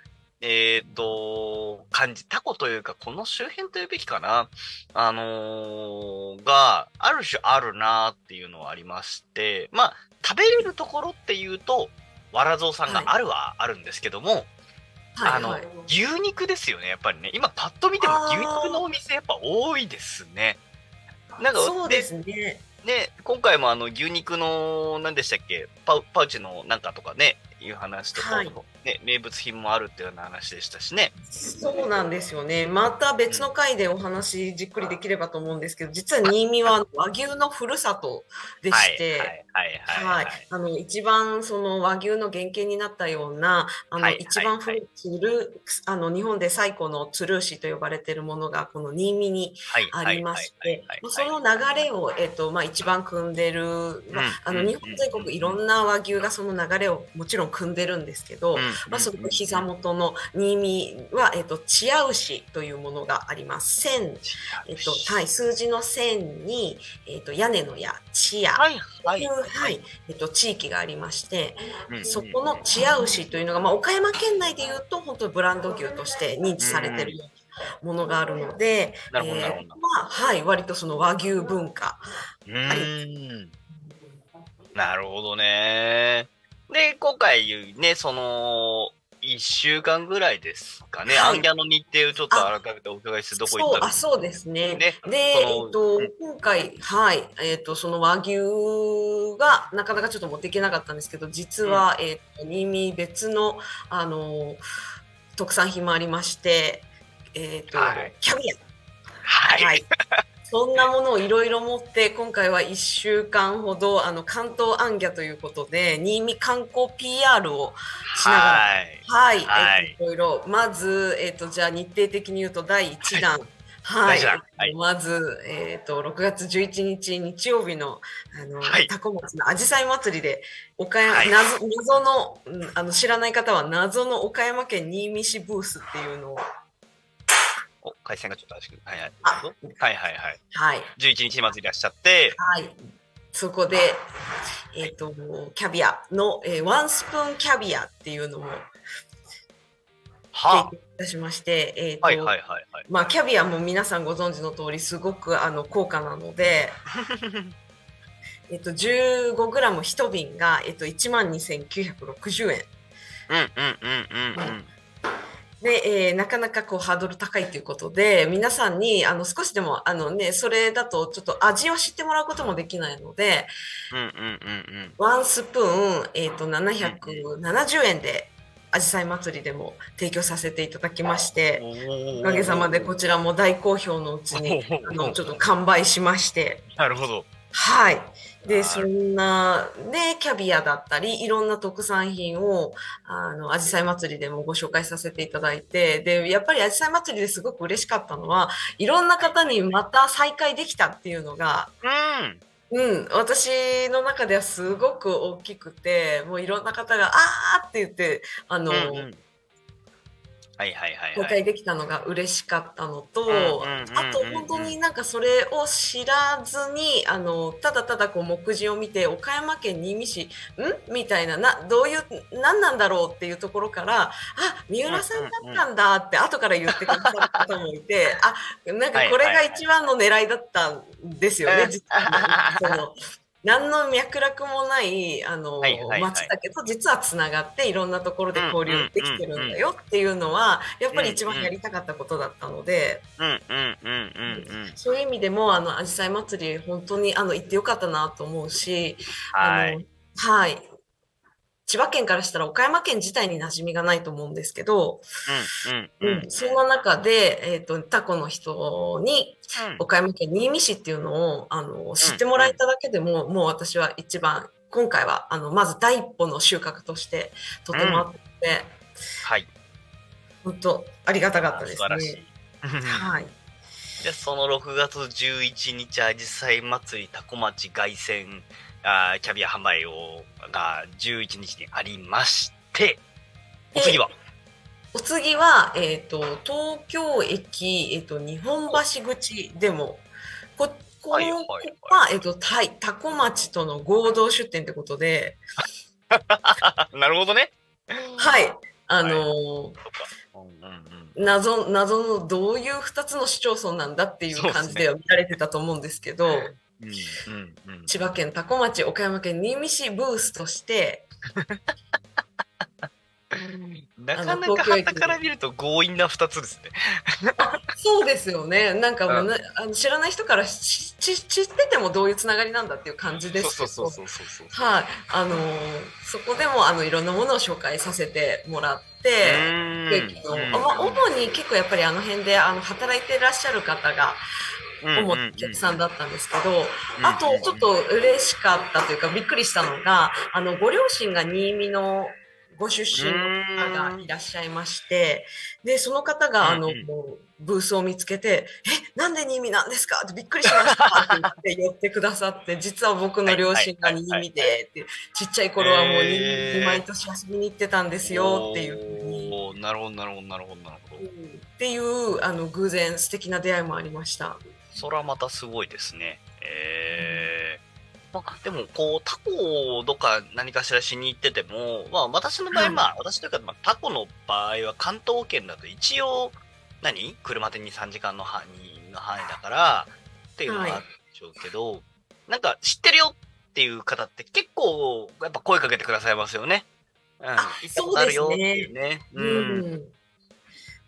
えっ、と、感じ、タコというか、この周辺というべきかな。あのーが、ある種あるなっていうのはありまして、まあ、食べれるところっていうと、わらぞうさんがあるはあるんですけども、あの、はい。牛肉ですよね、やっぱりね。今パッと見ても牛肉のお店やっぱ多いですね。なんか、そうですね。ね、今回もあの牛肉の何でしたっけパウパウチのなんかとかねいう話とか、はい。ね、名物品もあるっていうような話でしたしね。そうなんですよね。また別の回でお話じっくりできればと思うんですけど、実は新見は和牛のふるさとでして、はいあの一番その和牛の原型になったようなあの、はい一番古いあの日本で最古の鶴牛と呼ばれているものがこの新見にはいありましてその流れを、えっとまあ、一番組んでる、まああのうん日本全国いろんな和牛がその流れをもちろん組んでるんですけど、うんまあ、その膝元の新見は、えっと、チア牛というものがあります。千えっとはい、数字の千に、えっと、屋根の屋、チア。はいはいという、はい、えっと、地域がありまして、うんそこのチア牛というのが、まあ、岡山県内でいうと、本当にブランド牛として認知されてるようなものがあるので、なるほどなるほどまあ、はい、割とその和牛文化。うーんなるほどね。で、今回ね、その、1週間ぐらいですかね、はいアンギャの日程をちょっと改めてお伺いして、どこ行ったんですそうですね。ねで、えっとうん、今回、はい、えっと、その和牛がなかなかちょっと持っていけなかったんですけど、実は、えっと、新見別の、あの、特産品もありまして、えっと、はいキャビア。はい。はい。そんなものをいろいろ持って、今回は1週間ほど、あの、関東アンギャということで、新見観光 PR をしながら、はい。はい、はい。えっといろいろ、まず、えっと、じゃあ日程的に言うと第1弾。はい、第一弾。はい。えっとまず、えっと、6月11日日曜日の、あの、はい。タコ町のアジサイ祭りで、岡山、はい。謎、謎の、うんあの、知らない方は謎の岡山県新見市ブースっていうのを、お、回線がちょっと怪しく。はいはい。はいはいはい。はい、11日までいらっしゃって、はい。そこで、えっ、と、キャビアの、えーワンスプーンキャビアっていうのもは提供いたしまして、えっ、と、はいはいはいはい。まあ、キャビアも皆さんご存知の通り、すごくあの高価なので、[LAUGHS] えっと、15g 一瓶が、えっと、12,960円。うんうんうんうんうん。で、えーなかなかこうハードル高いということで、皆さんにあの少しでもあの、ね、それだとちょっと味を知ってもらうこともできないので、うんうんうんワンスプーン、えっと770円で、アジサイ祭りでも提供させていただきまして、うん。おかげさまでこちらも大好評のうちに、あのちょっと完売しまして、なるほど。はい。で、そんな、で、キャビアだったり、いろんな特産品を、あの、アジサイ祭りでもご紹介させていただいて、で、やっぱりアジサイ祭りですごく嬉しかったのは、いろんな方にまた再会できたっていうのが、うん。うん、私の中ではすごく大きくて、もういろんな方が、あーって言って、あの、うんうんはいはいはい公はい。開できたのが嬉しかったのと、あと本当になんかそれを知らずにあのただただこう目次を見て岡山県新見市ん？みたいななどういう何なんだろうっていうところからあ三浦さんだったんだって後から言ってくださる方もいてあなんかこれが一番の狙いだったんですよね、はい実は。その何の脈絡もないあの、はいはいはい。町だけど実はつながっていろんなところで交流できてるんだよっていうのはやっぱり一番やりたかったことだったので、うんうんうんうんうん。そういう意味でもあのアジサイ祭り本当にあの行ってよかったなと思うし、はい。あのはい千葉県からしたら岡山県自体に馴染みがないと思うんですけど、うん、うん、うん、そんな中で、えっ、と、タコの人に、岡山県新見市っていうのを、あの、知ってもらえただけでも、もう私は一番、今回は、あの、まず第一歩の収穫として、とてもあって、はい。本当ありがたかったですね。。はい。で、その6月11日、あじさい祭り、タコ町凱旋、あーキャビア販売を、が11日にありまして、お次は、お次は、えっ、と、東京駅、えっ、と、日本橋口でも、こ、こはいはは、えっ、と、タイ、タコ町との合同出店ってことで、[LAUGHS] なるほどね。はい。あの。謎、謎のどういう2つの市町村なんだっていう感じでは見られてたと思うんですけど、うんうんうん、千葉県多古町、岡山県新見市ブースとして、[LAUGHS] なかなか旗から見ると強引な2つですね。そうですよね。なんかもうな、あの知らない人から知っててもどういうつながりなんだっていう感じですけど。はい、あのーそこでもあのいろんなものを紹介させてもらって、まあ、主に結構やっぱりあの辺であの働いてらっしゃる方が主なお客さんだったんですけど、あとちょっと嬉しかったというかびっくりしたのがあのご両親が新見のご出身の方がいらっしゃいましてでその方があの、ブースを見つけて「えなんで新見なんですか?」ってびっくりしましたって言って寄ってくださって [LAUGHS] 実は僕の両親が新見でってちっちゃい頃はもう新見毎年遊びに行ってたんですよっていうふうに。なるほどなるほどなるほどなるほど。っていうあの偶然素敵な出会いもありました。それはまたすごいですね。えー。まあ、でも、こう、タコとか何かしらしに行ってても、まあ、私の場合、はいまあ、私というか、まあ、タコの場合は関東圏だと一応、何？車で2、3時間の範囲の範囲だから、っていうのがあるんでしょうけど、なんか、知ってるよっていう方って結構、やっぱ声かけてくださいますよね。うん。行ったことあるよっていうね。うん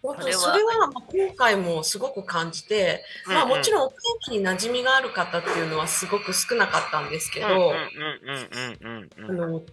本当それはそれはまあ今回もすごく感じて、まあ、もちろんお天気に馴染みがある方っていうのはすごく少なかったんですけど、うんうんうんうんうんうんうん。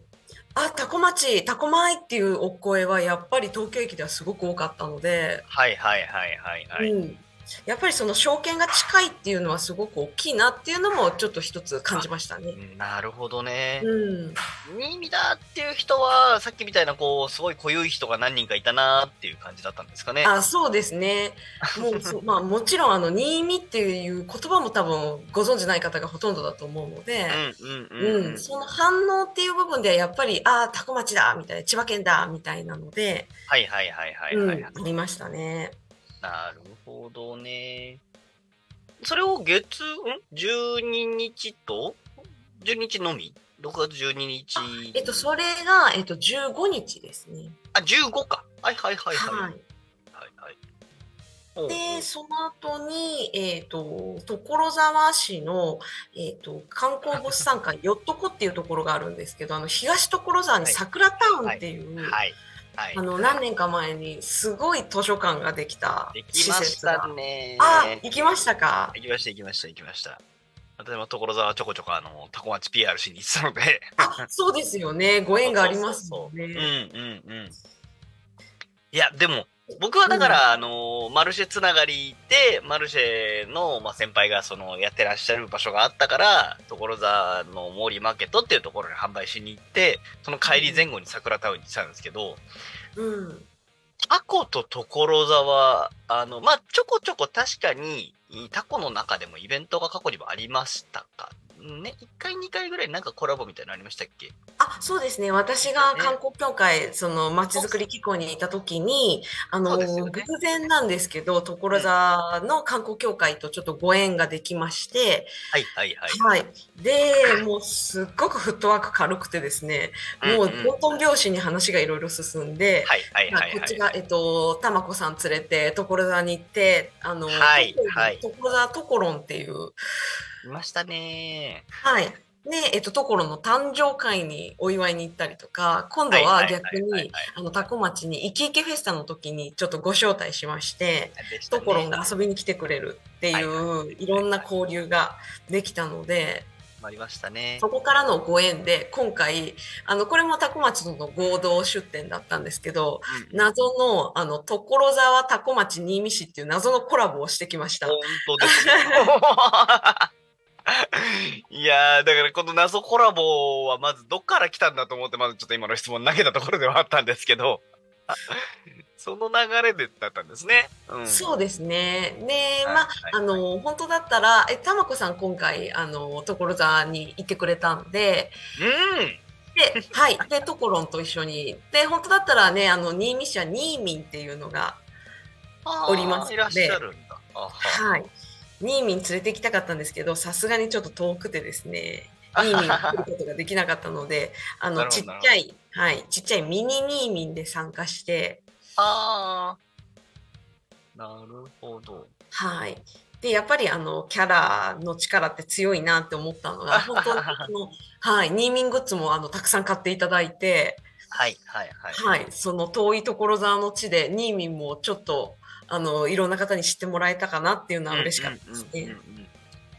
あタコ町タコ米っていうお声はやっぱり東京駅ではすごく多かったので、はいはいはいはいはい。うん、やっぱりその証券が近いっていうのはすごく大きいなっていうのもちょっと一つ感じましたね。なるほどね。うん、新見だっていう人は、さっきみたいな、こう、すごい濃ゆい人が何人かいたなっていう感じだったんですかね。あそうですね。もうそまあもちろんあの新見っていう言葉も多分ご存じない方がほとんどだと思うので、うんうんうん。うん、その反応っていう部分ではやっぱりああタコ町だみたいな千葉県だみたいなので、はいはいはいはいうん、はい。ありましたね。なるほどね。それを月、ん ?12 日と ?12 日のみ ?6 月12日。えっとそれがえっと15日ですね。あ、15か。はいはいはいはい。はい。でその後にえっと所沢市のえっと観光物産館よっとこっていうところがあるんですけど、あの東所沢に桜タウンっていう。はい。はい。あの何年か前にすごい図書館ができたでき施まし設がた。ね。あ、行きましたか？行きました行きました行きました。私も所沢ちょこちょこあの、タコ町 PR しに行ってたので。あ、そうですよね。ご縁がありますもんうんね。うんうん。いや、でも、僕はだから、あの、マルシェつながりで、マルシェの、まあ、先輩がその、やってらっしゃる場所があったから、所沢のモーリーマーケットっていうところに販売しに行って、その帰り前後に桜タウンにしたんですけど、うん。タコと所沢、あの、まあ、ちょこちょこ確かに、タコの中でもイベントが過去にもありましたかね、1回2回ぐらいなんかコラボみたいなのありましたっけ？あ、そうですね。私が観光協会、そのまちづくり機構にいた時に、あの、ね偶然なんですけど、所沢の観光協会とちょっとご縁ができまして、はいはいはい。はい。で、もうすっごくフットワーク軽くてですね、もううんうんトントン拍子に話がいろいろ進んで。こっちが、えっと、たまこさん連れて、所沢に行って、あの、はいはい所沢ところんっていう、いましたねはい。で、えっと、ところの誕生会にお祝いに行ったりとか、今度は逆に、あの、タコ町にイキイキフェスタの時にちょっとご招待しまして、ところが遊びに来てくれるっていう、いろんな交流ができたので、ありましたね。そこからのご縁で今回あのこれも多古町との合同出店だったんですけどうん謎のあの所沢多古町新見市っていう謎のコラボをしてきました。本当ですよ。いやー、だからこの謎コラボはまずどっから来たんだと思って、まずちょっと今の質問投げたところではあったんですけど、その流れでだったんですね。うん、そうですね。で、はいまあ、はいあの、本当だったら、え、たまこさん今回、あの、所沢に行ってくれたんで、うん。で、はい。で、ところんと一緒に。で、本当だったらね、あの、新見市はニーミンっていうのが、おりますのでいらっしゃるんだ。はい。ニーミン連れて行きたかったんですけど、さすがにちょっと遠くてですね、ニーミンに来ることができなかったので、あの、ちっちゃい、はい、ちっちゃいミニニーミンで参加して、あー。なるほど。はい。で、やっぱりあの、キャラの力って強いなって思ったのが、本当にこの、はい、ニーミングッズもあの、たくさん買っていただいて、はいはいはい。はい、その遠い所沢の地で、ニーミンもちょっと、あの、いろんな方に知ってもらえたかなっていうのは嬉しかったですね。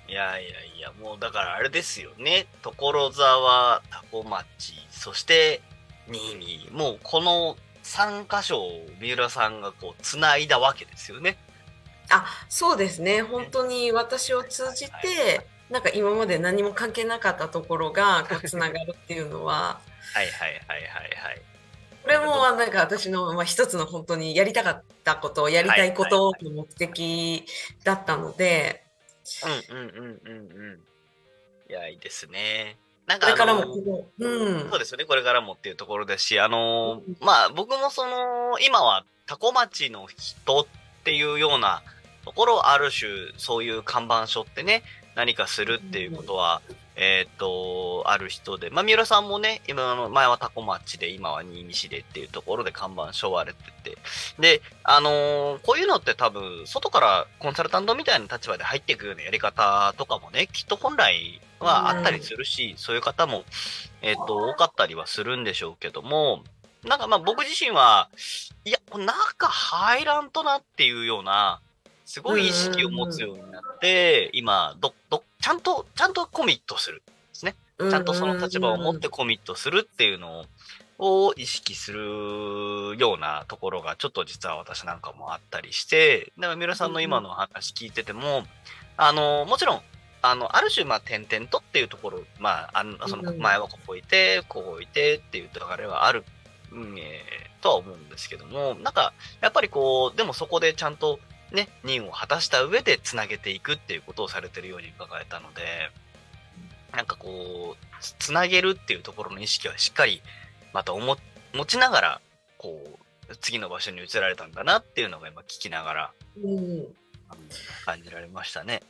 いやいやいや、もうだからあれですよね。所沢、多古町、そして新見。もうこの3箇所を三浦さんがこう、つないだわけですよね。あ、そうですね。本当に私を通じはいて、なんか今まで何も関係なかったところが、こう、つながるっていうのは、はいはいはいはいはい。これもなんか私の、まあ、一つの本当にやりたかったこと、やりたいことの目的だったので、うんうんうんうんうん。いや、いいですね。なんかこれからもうんそう。ですよね、これからもっていうところですし、あのうんまあ、僕もその、今は多古町の人っていうようなところ、ある種、そういう看板書ってね、何かするっていうことは、えーっと、ある人で、まあ、三浦さんもね、今の、前は多古町で、今は新見市でっていうところで看板書われてて、で、あのーこういうのって多分、外からコンサルタントみたいな立場で入っていくようなやり方とかもね、きっと本来はあったりするし、そういう方も、えっ、と、多かったりはするんでしょうけども、なんかまあ僕自身は、いや、中入らんとなっていうような、すごい意識を持つようになって、今、ど、ど、ちゃんと、ちゃんとコミットする。ちちゃんとその立場を持ってコミットするっていうのを意識するようなところがちょっと実は私なんかもあったりして、だから三浦さんの今の話聞いてても、あの、もちろん、あの、ある種、まあ、点々とっていうところ、まあ、あのそのうん前はここいて、ここいてっていう流れはある、うんえーとは思うんですけども、なんか、やっぱりこう、でもそこでちゃんとね、任を果たした上でつなげていくっていうことをされてるように伺えたので、なんかこう、つつなげるっていうところの意識はしっかりまた思持ちながら、こう、次の場所に移られたんだなっていうのが今聞きながらうん感じられましたね。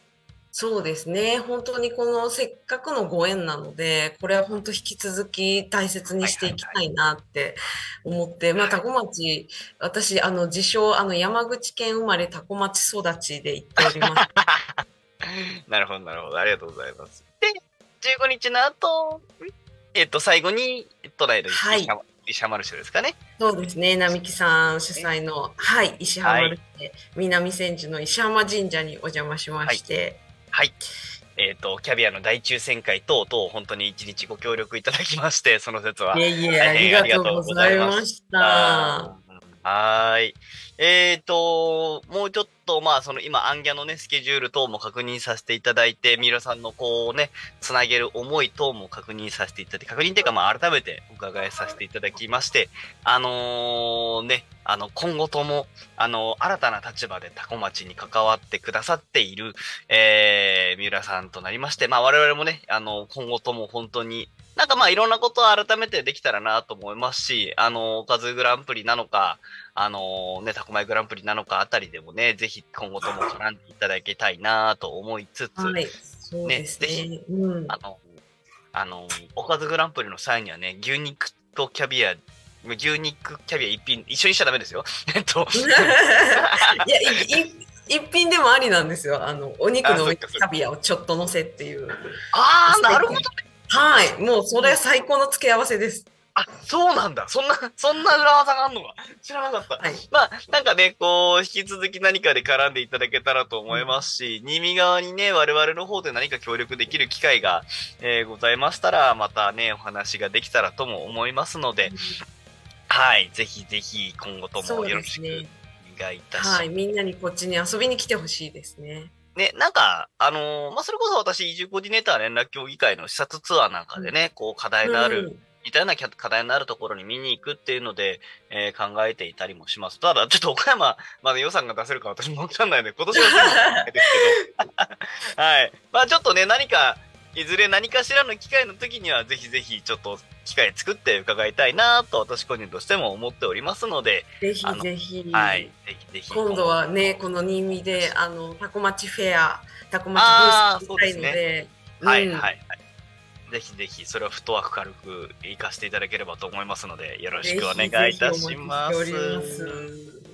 そうですね。本当にこのせっかくのご縁なので、これは本当引き続き大切にしていきたいなって思って、まあ、多古町、私、あの、自称、あの、山口県生まれ多古町育ちで行っております。[LAUGHS] なるほど、なるほど。ありがとうございます。で、15日の後、えっと、最後に、都内の石はい浜石浜ルシェですかね。そうですね。並木さん主催の、はい、石浜ルシェ、南千住の石浜神社にお邪魔しまして、はい。えっ、と、キャビアの大抽選会等々、本当に一日ご協力いただきまして、その説は。いえいえ、ありがとうございました。はい。えっ、と、もうちょっと、まあ、その今、アンギャのね、スケジュール等も確認させていただいて、三浦さんのこうね、つなげる思い等も確認させていただいて、確認というか、まあ、改めてお伺いさせていただきまして、あのーね、あの、今後とも、あの新たな立場でタコ町に関わってくださっている、えー、三浦さんとなりまして、まあ、我々もね、あの、今後とも本当に、なんかまあいろんなことを改めてできたらなと思いますし、あの、おかずグランプリなのか、あのね、タコマイグランプリなのかあたりでもね、ぜひ今後とも絡んでいただきたいなと思いつつ、はい、そうですねぜね。うん。あの、あの、おかずグランプリの際にはね、牛肉とキャビア、牛肉、キャビア一品、一緒にしちゃダメですよ。[LAUGHS] えっと、[LAUGHS] いや、いい一品でもありなんですよ。あの、お肉のキャビアをちょっと乗せっていう。ああ、なるほど。はい。もうそれ最高の付け合わせです。あ、そうなんだ。そんな、そんな裏技があるのか。知らなかった。はい。まあ、なんかね、こう、引き続き何かで絡んでいただけたらと思いますし、新見側にね、我々の方で何か協力できる機会が、えーございましたら、またね、お話ができたらとも思いますので、はい、ぜひぜひ今後ともよろしく。お願いいたします。はい。みんなにこっちに遊びに来てほしいですね。ね、なんか、あのーまあ、それこそ私、移住コーディネーター連絡協議会の視察ツアーなんかでね、こう、課題のある、うん似たような課題のあるところに見に行くっていうので、えー考えていたりもします。ただ、ちょっと岡山まで予算が出せるか私もわかんないので、今年はそうなんですけど。[LAUGHS] はい。まあちょっとね、何か、いずれ何かしらの機会の時には、ぜひぜひちょっと機会作って伺いたいなと私個人としても思っておりますので、ぜひぜひ。はい。ぜひぜひ。今度はね、この新見で、あの、タコ町フェア、タコ町ブースしたいので、はい、うんはい、はい。ぜひぜひ、それはフットワーク軽く活かしていただければと思いますので、よろしくお願いいたします。ぜひぜひ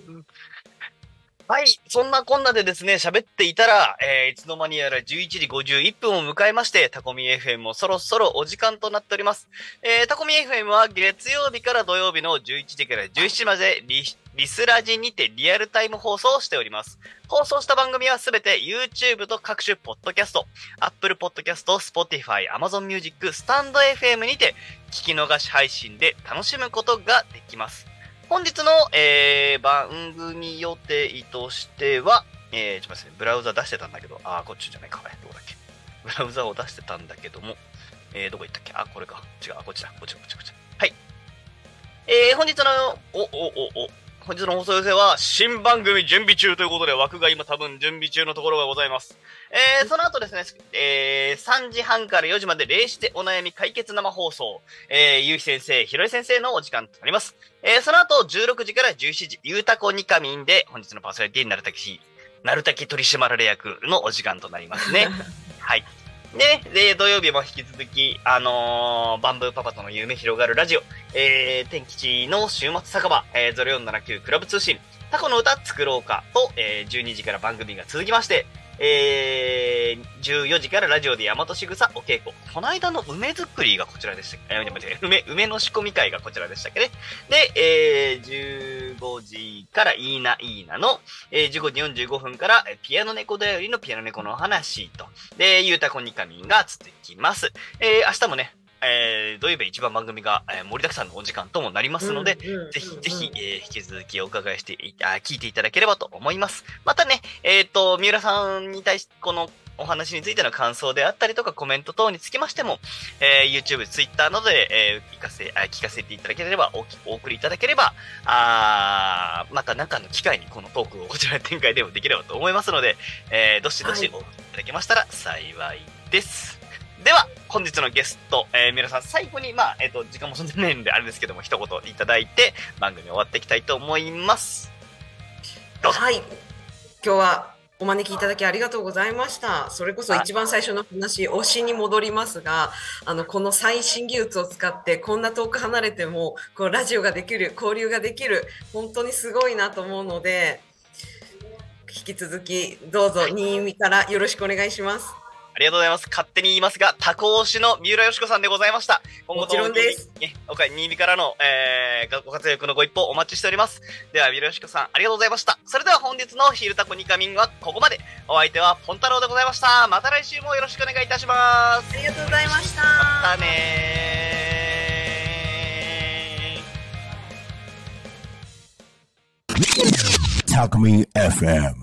はい、そんなこんなでですね、喋っていたら、えーいつの間にやら11時51分を迎えまして、タコミ FM もそろそろお時間となっております。えータコミ FM は月曜日から土曜日の11時から17時までリリスラジにてリアルタイム放送しております。放送した番組はすべて YouTube と各種ポッドキャスト、Apple Podcast、Spotify、Amazon Music、スタンド FM にて聞き逃し配信で楽しむことができます。本日の、えー番組予定としては、えー、ちょっと待ってね、ブラウザ出してたんだけど、あー、こっちじゃないか、これ、どこだっけ？ブラウザを出してたんだけども、えー、どこ行ったっけ？あ、これか。違う、こっちだ、こっちだ、こっちだ、こっちだ。はい。えー、本日の、お、お、お、お、本日の放送寄せは、新番組準備中ということで、枠が今多分準備中のところがございます。えー、その後ですね、えー、3時半から4時まで、霊視でお悩み解決生放送、えー、ゆうひ先生、ひろい先生のお時間となります。えー、その後、16時から17時、ゆうたこにかみんで、本日のパーソナリティになるたき、なるたき取締役のお時間となりますね。[LAUGHS] はい。で、で、土曜日も引き続き、あのーバンブーパパとの夢広がるラジオ、えー、天吉の週末酒場、えー、0479クラブ通信、タコの歌作ろうかと、えー、12時から番組が続きまして、えー、14時からラジオで大和しぐさお稽古。この間の梅作りがこちらでしたっけ？えー、待って梅、梅の仕込み会がこちらでしたっけね？で、えー、15時からいいないいなの、えー、15時45分から、ピアノ猫だよりのピアノ猫の話と、で、ゆうたこにかみんが続きます。えー、明日もね、えー、土曜日一番番組が、えー盛りだくさんのお時間ともなりますので、ぜひぜひ、えー引き続きお伺いしていあ、聞いていただければと思います。またね、えっ、と、三浦さんに対し、このお話についての感想であったりとかコメント等につきましても、えー YouTube、Twitter などで、えー聞かせあ聞かせていただければお、お送りいただければ、あーまた何かの機会にこのトークをこちらで展開でもできればと思いますので、えーどしどしはいお送りいただけましたら幸いです。では、本日のゲスト、えー、皆さん最後に、まあ、えっ、と、時間もそんなないんであれですけども、一言いただいて、番組終わっていきたいと思います。どうぞはい。今日はお招きいただきありがとうございました。それこそ一番最初の話、推しに戻りますが、あの、この最新技術を使って、こんな遠く離れても、こう、ラジオができる、交流ができる、本当にすごいなと思うので、引き続き、どうぞ、新見からよろしくお願いします。ありがとうございます。勝手に言いますが、タコ推しの三浦よしこさんでございました。今後とももちろんです。ね、おか新見からの、えー、ご活躍のご一報お待ちしております。では、三浦よしこさん、ありがとうございました。それでは本日のヒルタコニカミングはここまで。お相手はポン太郎でございました。また来週もよろしくお願いいたします。ありがとうございました。またねー。Talk Me FM.